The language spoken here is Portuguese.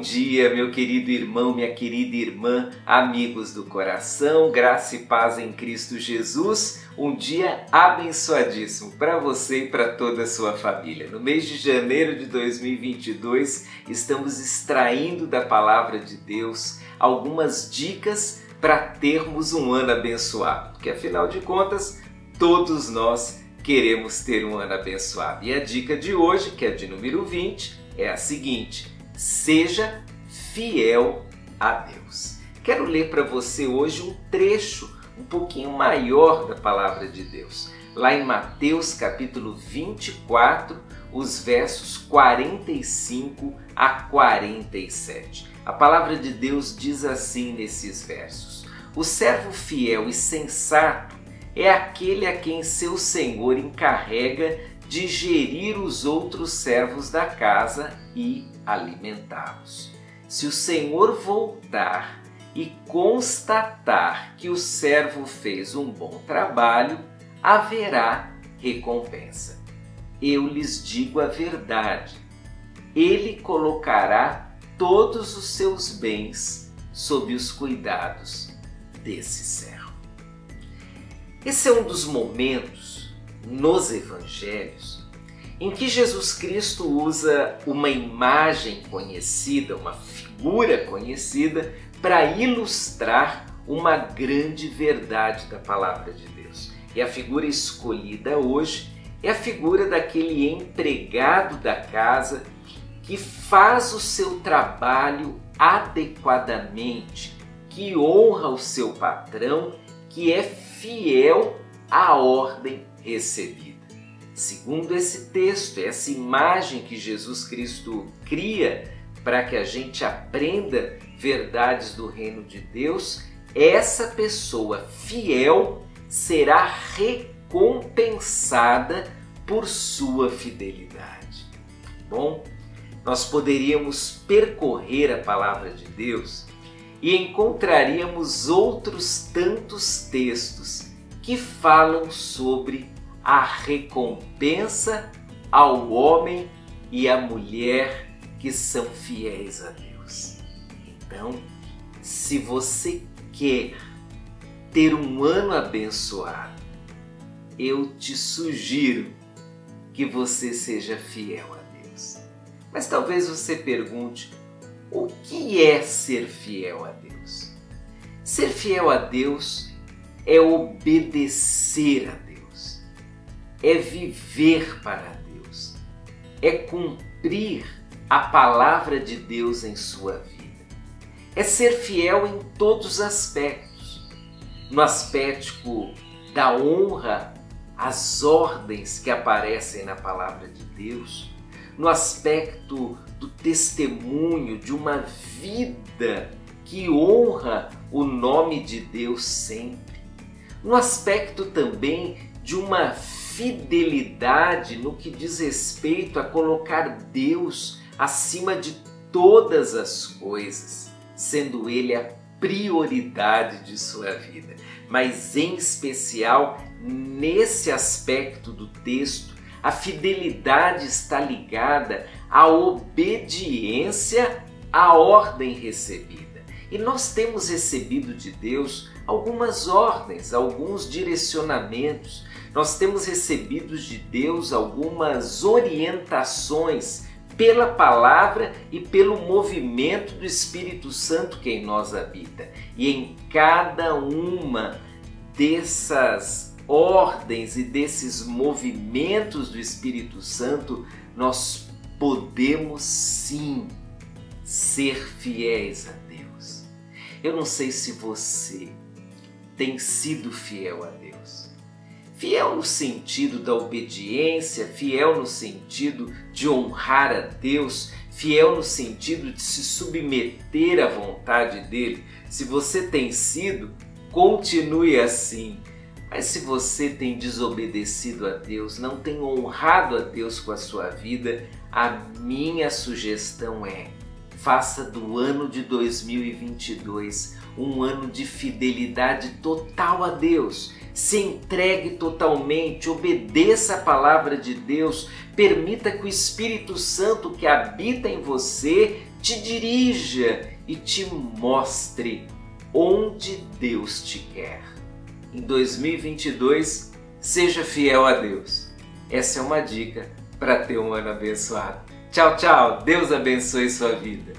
dia, meu querido irmão, minha querida irmã, amigos do coração, graça e paz em Cristo Jesus. Um dia abençoadíssimo para você e para toda a sua família. No mês de janeiro de 2022, estamos extraindo da palavra de Deus algumas dicas para termos um ano abençoado, porque afinal de contas, todos nós queremos ter um ano abençoado. E a dica de hoje, que é de número 20, é a seguinte: seja fiel a Deus. Quero ler para você hoje um trecho um pouquinho maior da palavra de Deus. Lá em Mateus capítulo 24, os versos 45 a 47. A palavra de Deus diz assim nesses versos: O servo fiel e sensato é aquele a quem seu senhor encarrega de gerir os outros servos da casa e alimentá-los. Se o Senhor voltar e constatar que o servo fez um bom trabalho, haverá recompensa. Eu lhes digo a verdade: ele colocará todos os seus bens sob os cuidados desse servo. Esse é um dos momentos nos evangelhos em que Jesus Cristo usa uma imagem conhecida, uma figura conhecida, para ilustrar uma grande verdade da palavra de Deus. E a figura escolhida hoje é a figura daquele empregado da casa que faz o seu trabalho adequadamente, que honra o seu patrão, que é fiel à ordem recebida. Segundo esse texto, essa imagem que Jesus Cristo cria para que a gente aprenda verdades do reino de Deus, essa pessoa fiel será recompensada por sua fidelidade. Bom, nós poderíamos percorrer a palavra de Deus e encontraríamos outros tantos textos que falam sobre a recompensa ao homem e à mulher que são fiéis a Deus. Então, se você quer ter um ano abençoado, eu te sugiro que você seja fiel a Deus. Mas talvez você pergunte: o que é ser fiel a Deus? Ser fiel a Deus é obedecer a Deus, é viver para Deus, é cumprir a palavra de Deus em sua vida, é ser fiel em todos os aspectos, no aspecto da honra às ordens que aparecem na palavra de Deus, no aspecto do testemunho de uma vida que honra o nome de Deus sempre. No aspecto também de uma fidelidade no que diz respeito a colocar Deus acima de todas as coisas, sendo Ele a prioridade de sua vida. Mas em especial nesse aspecto do texto, a fidelidade está ligada à obediência à ordem recebida. E nós temos recebido de Deus algumas ordens, alguns direcionamentos. Nós temos recebido de Deus algumas orientações pela palavra e pelo movimento do Espírito Santo que em nós habita. E em cada uma dessas ordens e desses movimentos do Espírito Santo, nós podemos sim ser fiéis a. Eu não sei se você tem sido fiel a Deus. Fiel no sentido da obediência, fiel no sentido de honrar a Deus, fiel no sentido de se submeter à vontade dele. Se você tem sido, continue assim. Mas se você tem desobedecido a Deus, não tem honrado a Deus com a sua vida, a minha sugestão é: faça do ano de 2022 um ano de fidelidade total a Deus. se entregue totalmente, obedeça a palavra de Deus, permita que o Espírito Santo que habita em você te dirija e te mostre onde Deus te quer. Em 2022, seja fiel a Deus. Essa é uma dica para ter um ano abençoado. Tchau, tchau. Deus abençoe sua vida.